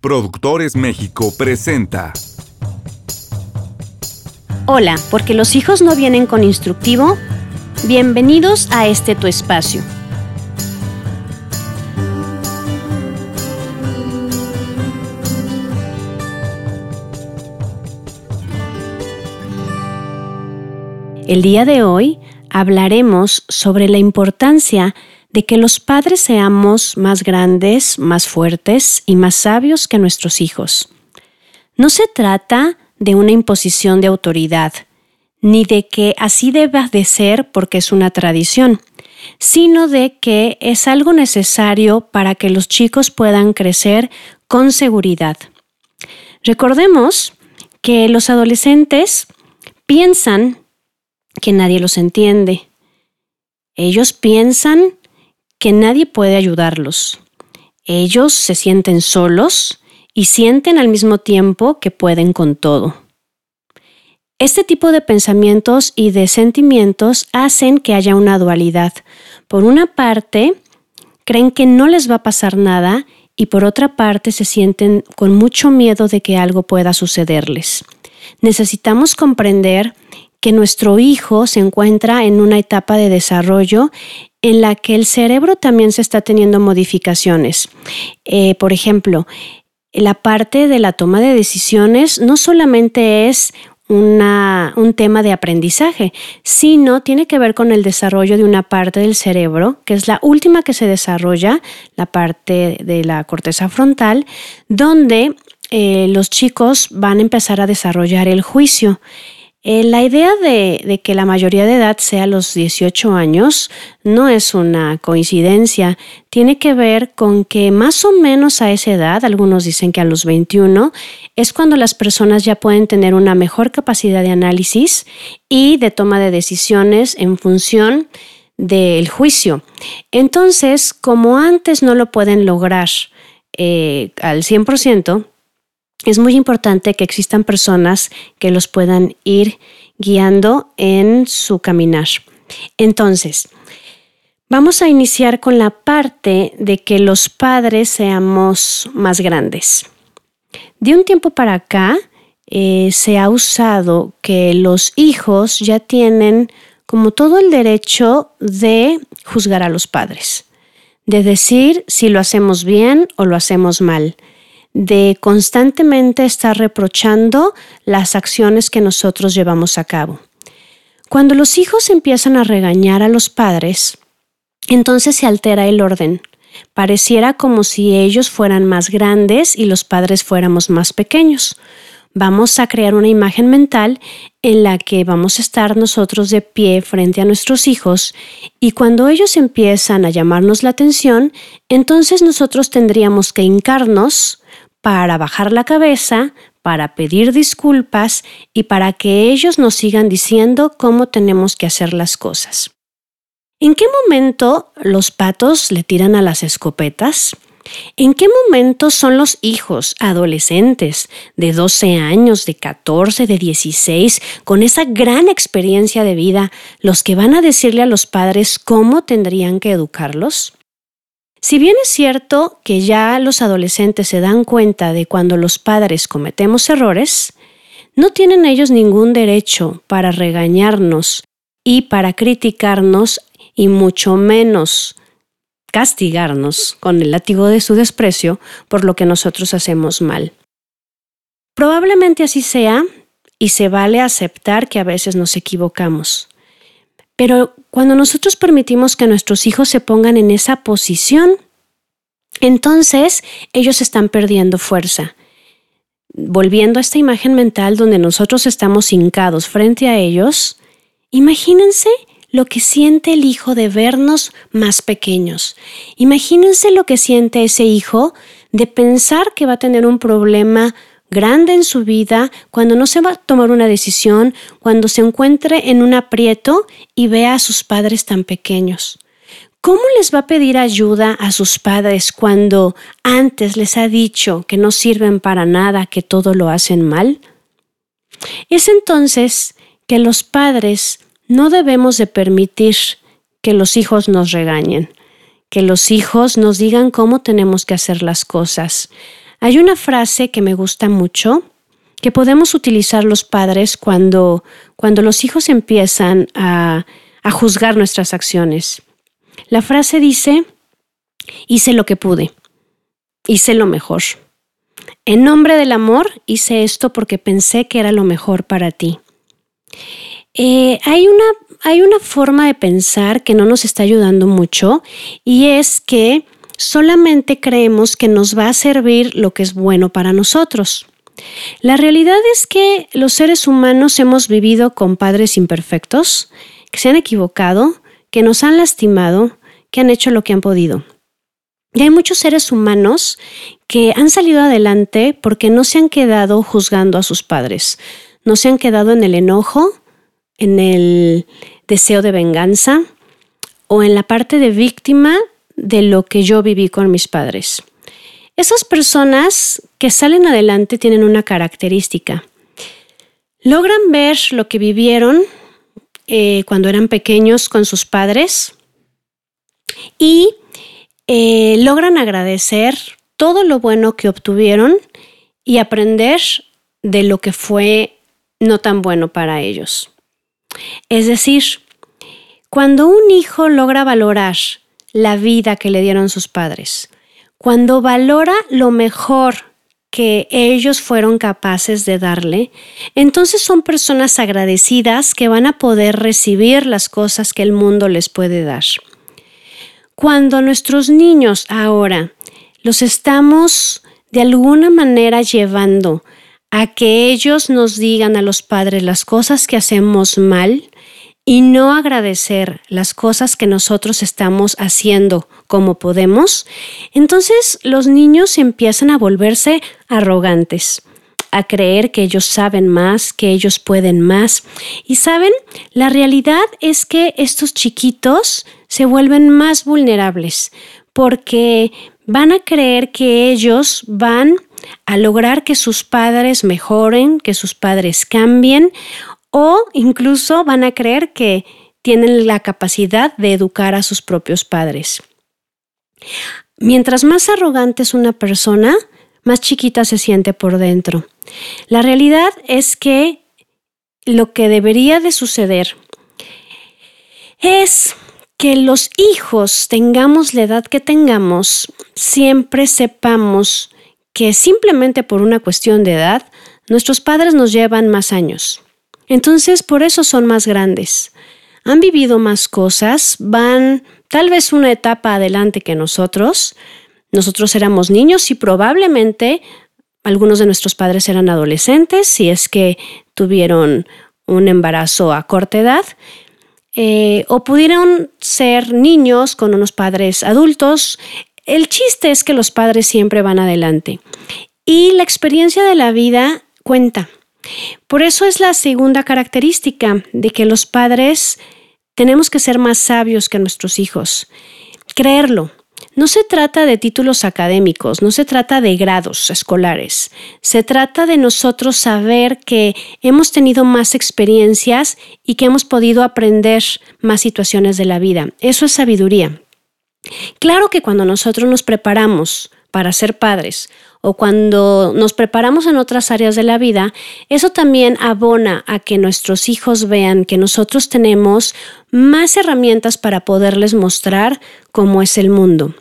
Productores México presenta. Hola, porque los hijos no vienen con instructivo. Bienvenidos a este tu espacio. El día de hoy hablaremos sobre la importancia de que los padres seamos más grandes, más fuertes y más sabios que nuestros hijos. No se trata de una imposición de autoridad, ni de que así deba de ser porque es una tradición, sino de que es algo necesario para que los chicos puedan crecer con seguridad. Recordemos que los adolescentes piensan que nadie los entiende. Ellos piensan que nadie puede ayudarlos. Ellos se sienten solos y sienten al mismo tiempo que pueden con todo. Este tipo de pensamientos y de sentimientos hacen que haya una dualidad. Por una parte, creen que no les va a pasar nada y por otra parte se sienten con mucho miedo de que algo pueda sucederles. Necesitamos comprender que nuestro hijo se encuentra en una etapa de desarrollo en la que el cerebro también se está teniendo modificaciones. Eh, por ejemplo, la parte de la toma de decisiones no solamente es un tema de aprendizaje, sino tiene que ver con el desarrollo de una parte del cerebro, que es la última que se desarrolla, la parte de la corteza frontal, donde eh, los chicos van a empezar a desarrollar el juicio. Eh, la idea de, que la mayoría de edad sea los 18 años no es una coincidencia. Tiene que ver con que más o menos a esa edad, algunos dicen que a los 21, es cuando las personas ya pueden tener una mejor capacidad de análisis y de toma de decisiones en función del juicio. Entonces, como antes no lo pueden lograr eh, al 100%, es muy importante que existan personas que los puedan ir guiando en su caminar. Entonces, vamos a iniciar con la parte de que los padres seamos más grandes. De un tiempo para acá eh, se ha usado que los hijos ya tienen como todo el derecho de juzgar a los padres, de decir si lo hacemos bien o lo hacemos mal de constantemente estar reprochando las acciones que nosotros llevamos a cabo. Cuando los hijos empiezan a regañar a los padres, entonces se altera el orden. Pareciera como si ellos fueran más grandes y los padres fuéramos más pequeños. Vamos a crear una imagen mental en la que vamos a estar nosotros de pie frente a nuestros hijos y cuando ellos empiezan a llamarnos la atención, entonces nosotros tendríamos que hincarnos para bajar la cabeza, para pedir disculpas y para que ellos nos sigan diciendo cómo tenemos que hacer las cosas. ¿En qué momento los patos le tiran a las escopetas? ¿En qué momento son los hijos, adolescentes, de 12 años, de 14, de 16, con esa gran experiencia de vida, los que van a decirle a los padres cómo tendrían que educarlos? Si bien es cierto que ya los adolescentes se dan cuenta de cuando los padres cometemos errores, no tienen ellos ningún derecho para regañarnos y para criticarnos y mucho menos castigarnos con el látigo de su desprecio por lo que nosotros hacemos mal. Probablemente así sea y se vale aceptar que a veces nos equivocamos. Pero cuando nosotros permitimos que nuestros hijos se pongan en esa posición, entonces ellos están perdiendo fuerza. Volviendo a esta imagen mental donde nosotros estamos hincados frente a ellos, imagínense lo que siente el hijo de vernos más pequeños. Imagínense lo que siente ese hijo de pensar que va a tener un problema grande en su vida, cuando no se va a tomar una decisión, cuando se encuentre en un aprieto y vea a sus padres tan pequeños. ¿Cómo les va a pedir ayuda a sus padres cuando antes les ha dicho que no sirven para nada, que todo lo hacen mal? Es entonces que los padres no debemos de permitir que los hijos nos regañen, que los hijos nos digan cómo tenemos que hacer las cosas. Hay una frase que me gusta mucho que podemos utilizar los padres cuando, cuando los hijos empiezan a, juzgar nuestras acciones. La frase dice, hice lo que pude, hice lo mejor. En nombre del amor hice esto porque pensé que era lo mejor para ti. Eh, hay, una, hay una forma de pensar que no nos está ayudando mucho y es que solamente creemos que nos va a servir lo que es bueno para nosotros. La realidad es que los seres humanos hemos vivido con padres imperfectos, que se han equivocado, que nos han lastimado, que han hecho lo que han podido. Y hay muchos seres humanos que han salido adelante porque no se han quedado juzgando a sus padres, no se han quedado en el enojo, en el deseo de venganza o en la parte de víctima de lo que yo viví con mis padres. Esas personas que salen adelante tienen una característica. Logran ver lo que vivieron eh, cuando eran pequeños con sus padres y eh, logran agradecer todo lo bueno que obtuvieron y aprender de lo que fue no tan bueno para ellos. Es decir, cuando un hijo logra valorar la vida que le dieron sus padres, cuando valora lo mejor que ellos fueron capaces de darle, entonces son personas agradecidas que van a poder recibir las cosas que el mundo les puede dar. Cuando nuestros niños ahora los estamos de alguna manera llevando a que ellos nos digan a los padres las cosas que hacemos mal y no agradecer las cosas que nosotros estamos haciendo como podemos, entonces los niños empiezan a volverse arrogantes a creer que ellos saben más, que ellos pueden más. Y saben, la realidad es que estos chiquitos se vuelven más vulnerables porque van a creer que ellos van a lograr que sus padres mejoren, que sus padres cambien o incluso van a creer que tienen la capacidad de educar a sus propios padres. Mientras más arrogante es una persona, más chiquita se siente por dentro. La realidad es que lo que debería de suceder es que los hijos, tengamos la edad que tengamos, siempre sepamos que simplemente por una cuestión de edad, nuestros padres nos llevan más años. Entonces, por eso son más grandes. Han vivido más cosas, van tal vez una etapa adelante que nosotros. Nosotros éramos niños y probablemente algunos de nuestros padres eran adolescentes, si es que tuvieron un embarazo a corta edad, eh, o pudieron ser niños con unos padres adultos. El chiste es que los padres siempre van adelante y la experiencia de la vida cuenta. Por eso es la segunda característica de que los padres tenemos que ser más sabios que nuestros hijos. Creerlo. No se trata de títulos académicos, no se trata de grados escolares, se trata de nosotros saber que hemos tenido más experiencias y que hemos podido aprender más situaciones de la vida. Eso es sabiduría. Claro que cuando nosotros nos preparamos para ser padres o cuando nos preparamos en otras áreas de la vida, eso también abona a que nuestros hijos vean que nosotros tenemos más herramientas para poderles mostrar cómo es el mundo.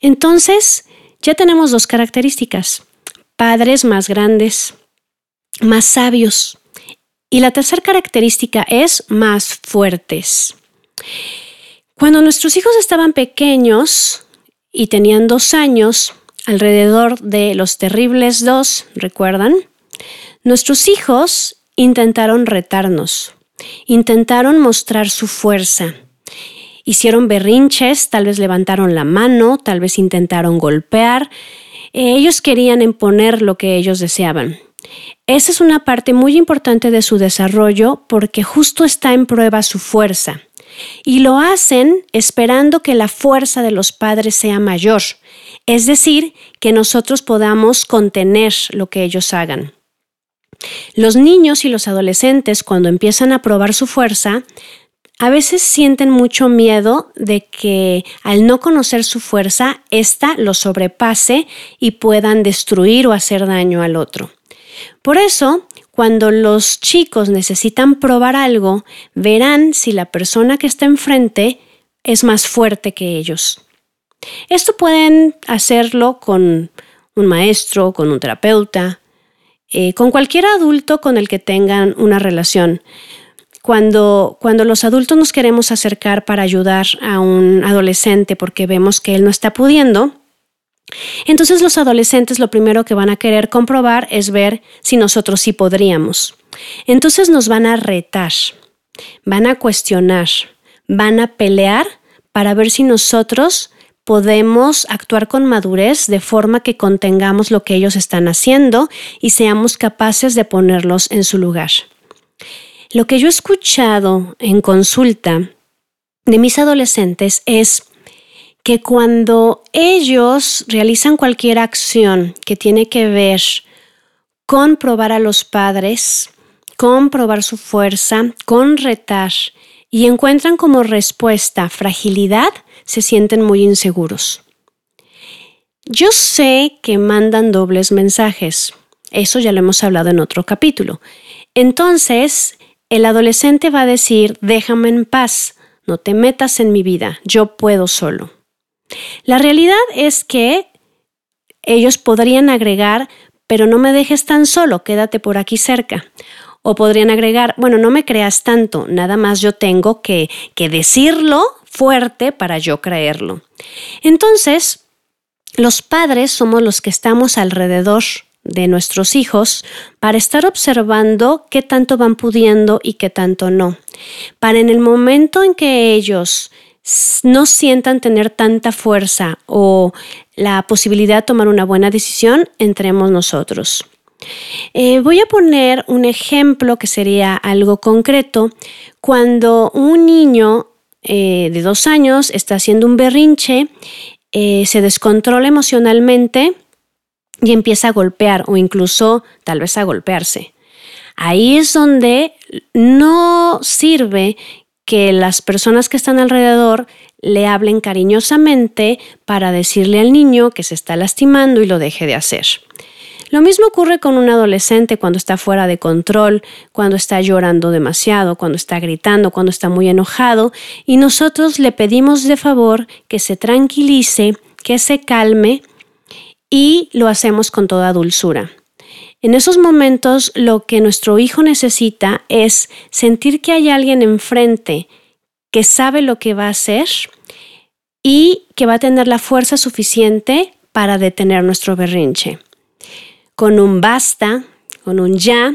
Entonces, ya tenemos dos características, padres más grandes, más sabios. Y la tercera característica es más fuertes. Cuando nuestros hijos estaban pequeños y tenían dos años, alrededor de los terribles dos, ¿recuerdan? Nuestros hijos intentaron retarnos, intentaron mostrar su fuerza. Hicieron berrinches, tal vez levantaron la mano, tal vez intentaron golpear. Ellos querían imponer lo que ellos deseaban. Esa es una parte muy importante de su desarrollo porque justo está en prueba su fuerza y lo hacen esperando que la fuerza de los padres sea mayor, es decir, que nosotros podamos contener lo que ellos hagan. Los niños y los adolescentes, cuando empiezan a probar su fuerza, a veces sienten mucho miedo de que al no conocer su fuerza, ésta lo sobrepase y puedan destruir o hacer daño al otro. Por eso, cuando los chicos necesitan probar algo, verán si la persona que está enfrente es más fuerte que ellos. Esto pueden hacerlo con un maestro, con un terapeuta, eh, con cualquier adulto con el que tengan una relación. Cuando, cuando los adultos nos queremos acercar para ayudar a un adolescente porque vemos que él no está pudiendo, entonces los adolescentes lo primero que van a querer comprobar es ver si nosotros sí podríamos. Entonces nos van a retar, van a cuestionar, van a pelear para ver si nosotros podemos actuar con madurez de forma que contengamos lo que ellos están haciendo y seamos capaces de ponerlos en su lugar. Lo que yo he escuchado en consulta de mis adolescentes es que cuando ellos realizan cualquier acción que tiene que ver con probar a los padres, con probar su fuerza, con retar, y encuentran como respuesta fragilidad, se sienten muy inseguros. Yo sé que mandan dobles mensajes, eso ya lo hemos hablado en otro capítulo. Entonces, el adolescente va a decir, déjame en paz, no te metas en mi vida, yo puedo solo. La realidad es que ellos podrían agregar, pero no me dejes tan solo, quédate por aquí cerca. O podrían agregar, bueno, no me creas tanto, nada más yo tengo que, que decirlo fuerte para yo creerlo. Entonces, los padres somos los que estamos alrededor de nuestros hijos para estar observando qué tanto van pudiendo y qué tanto no. Para en el momento en que ellos no sientan tener tanta fuerza o la posibilidad de tomar una buena decisión, entremos nosotros. Eh, voy a poner un ejemplo que sería algo concreto. Cuando un niño eh, de dos años está haciendo un berrinche, eh, se descontrola emocionalmente y empieza a golpear o incluso tal vez a golpearse. Ahí es donde no sirve que las personas que están alrededor le hablen cariñosamente para decirle al niño que se está lastimando y lo deje de hacer. Lo mismo ocurre con un adolescente cuando está fuera de control, cuando está llorando demasiado, cuando está gritando, cuando está muy enojado, y nosotros le pedimos de favor que se tranquilice, que se calme, y lo hacemos con toda dulzura. En esos momentos lo que nuestro hijo necesita es sentir que hay alguien enfrente que sabe lo que va a hacer y que va a tener la fuerza suficiente para detener nuestro berrinche. Con un basta, con un ya,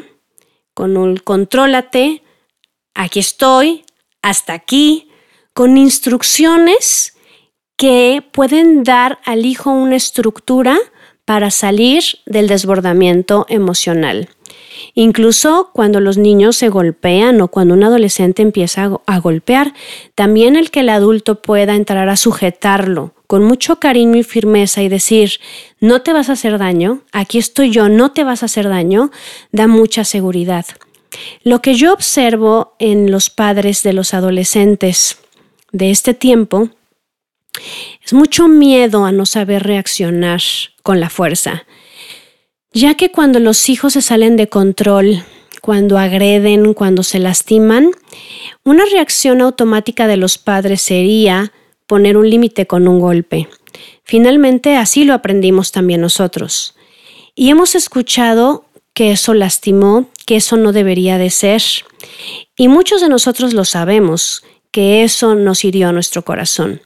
con un contrólate, aquí estoy, hasta aquí, con instrucciones que pueden dar al hijo una estructura para salir del desbordamiento emocional. Incluso cuando los niños se golpean o cuando un adolescente empieza a, golpear, también el que el adulto pueda entrar a sujetarlo con mucho cariño y firmeza y decir, no te vas a hacer daño, aquí estoy yo, no te vas a hacer daño, da mucha seguridad. Lo que yo observo en los padres de los adolescentes de este tiempo es mucho miedo a no saber reaccionar con la fuerza, ya que cuando los hijos se salen de control, cuando agreden, cuando se lastiman, una reacción automática de los padres sería poner un límite con un golpe. Finalmente así lo aprendimos también nosotros. Y hemos escuchado que eso lastimó, que eso no debería de ser. Y muchos de nosotros lo sabemos, que eso nos hirió a nuestro corazón.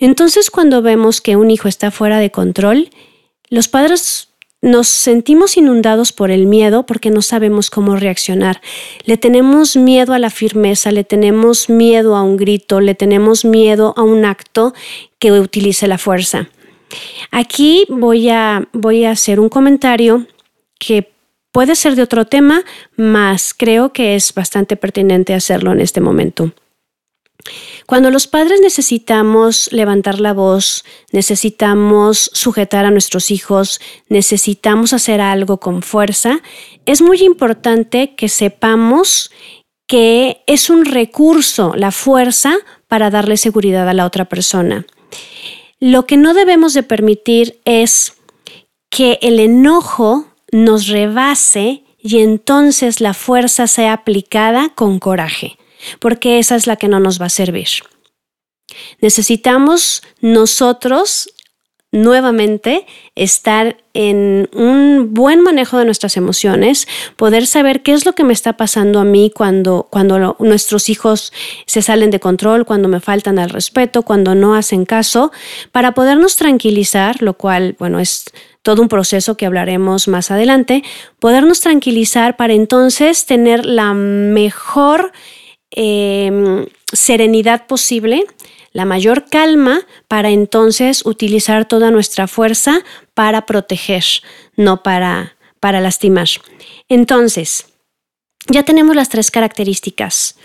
Entonces cuando vemos que un hijo está fuera de control, los padres nos sentimos inundados por el miedo porque no sabemos cómo reaccionar. Le tenemos miedo a la firmeza, le tenemos miedo a un grito, le tenemos miedo a un acto que utilice la fuerza. Aquí voy a, voy a hacer un comentario que puede ser de otro tema, mas creo que es bastante pertinente hacerlo en este momento. Cuando los padres necesitamos levantar la voz, necesitamos sujetar a nuestros hijos, necesitamos hacer algo con fuerza, es muy importante que sepamos que es un recurso, la fuerza, para darle seguridad a la otra persona. Lo que no debemos de permitir es que el enojo nos rebase y entonces la fuerza sea aplicada con coraje, porque esa es la que no nos va a servir. Necesitamos nosotros nuevamente estar en un buen manejo de nuestras emociones, poder saber qué es lo que me está pasando a mí cuando, cuando nuestros hijos se salen de control, cuando me faltan al respeto, cuando no hacen caso, para podernos tranquilizar, lo cual, bueno, es todo un proceso que hablaremos más adelante, podernos tranquilizar para entonces tener la mejor em, serenidad posible la mayor calma para entonces utilizar toda nuestra fuerza para proteger, no para, para lastimar. Entonces, ya tenemos las tres características.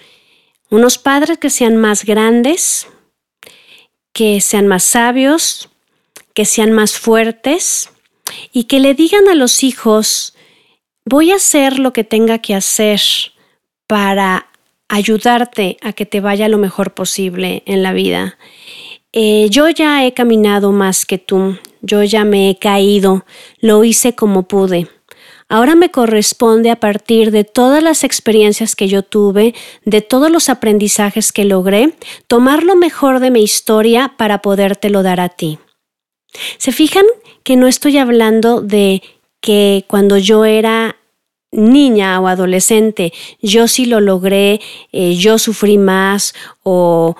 Unos padres que sean más grandes, que sean más sabios, que sean más fuertes y que le digan a los hijos, voy a hacer lo que tenga que hacer para ayudarte a que te vaya lo mejor posible en la vida. Eh, yo ya he caminado más que tú, yo ya me he caído, lo hice como pude. Ahora me corresponde a partir de todas las experiencias que yo tuve, de todos los aprendizajes que logré, tomar lo mejor de mi historia para podértelo dar a ti. ¿Se fijan que no estoy hablando de que cuando yo era niña o adolescente, yo sí lo logré, eh, yo sufrí más o,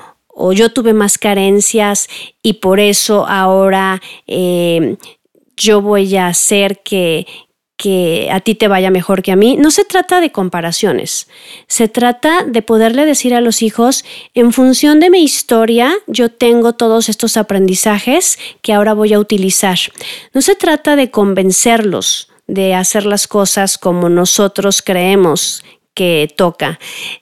yo tuve más carencias y por eso ahora eh, yo voy a hacer que, que a ti te vaya mejor que a mí. No se trata de comparaciones, se trata de poderle decir a los hijos, en función de mi historia, yo tengo todos estos aprendizajes que ahora voy a utilizar. No se trata de convencerlos, de hacer las cosas como nosotros creemos que toca.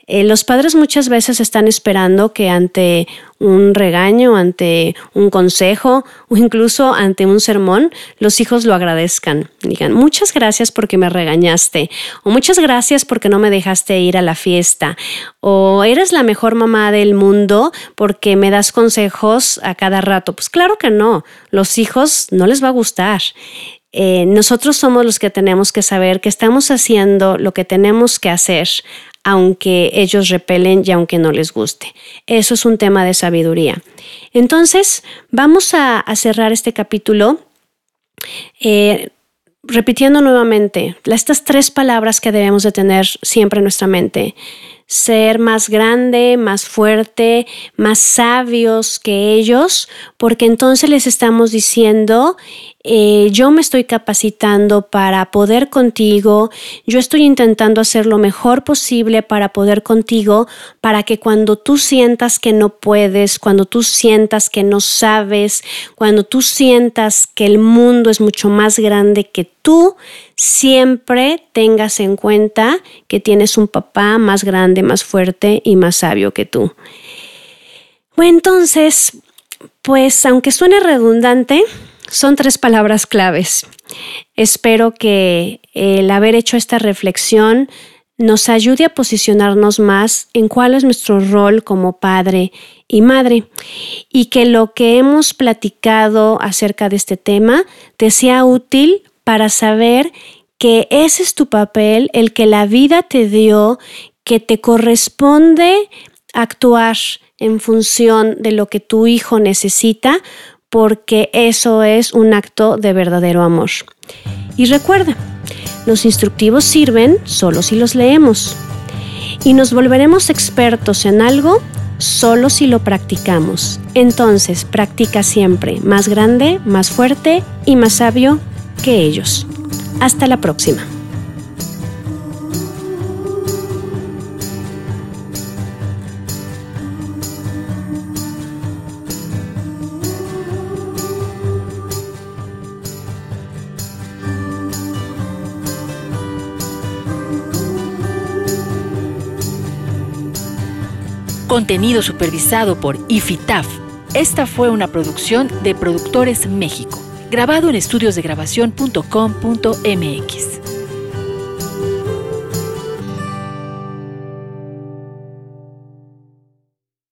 Eh, los padres muchas veces están esperando que ante un regaño, ante un consejo o incluso ante un sermón, los hijos lo agradezcan. Digan, muchas gracias porque me regañaste o muchas gracias porque no me dejaste ir a la fiesta o eres la mejor mamá del mundo porque me das consejos a cada rato. Pues claro que no, los hijos no les va a gustar. Eh, nosotros somos los que tenemos que saber que estamos haciendo lo que tenemos que hacer, aunque ellos repelen y aunque no les guste. Eso es un tema de sabiduría. Entonces, vamos a, cerrar este capítulo. Eh, repitiendo nuevamente estas tres palabras que debemos de tener siempre en nuestra mente ser más grande, más fuerte, más sabios que ellos, porque entonces les estamos diciendo, eh, yo me estoy capacitando para poder contigo, yo estoy intentando hacer lo mejor posible para poder contigo, para que cuando tú sientas que no puedes, cuando tú sientas que no sabes, cuando tú sientas que el mundo es mucho más grande que tú, siempre tengas en cuenta que tienes un papá más grande, más fuerte y más sabio que tú. Bueno, entonces, pues aunque suene redundante, son tres palabras claves. Espero que el haber hecho esta reflexión nos ayude a posicionarnos más en cuál es nuestro rol como padre y madre y que lo que hemos platicado acerca de este tema te sea útil para saber que ese es tu papel, el que la vida te dio, que te corresponde actuar en función de lo que tu hijo necesita, porque eso es un acto de verdadero amor. Y recuerda, los instructivos sirven solo si los leemos. Y nos volveremos expertos en algo solo si lo practicamos. Entonces, practica siempre más grande, más fuerte y más sabio que ellos. Hasta la próxima. Contenido supervisado por IFITAF. Esta fue una producción de Productores México grabado en estudiosdegrabación.com.mx.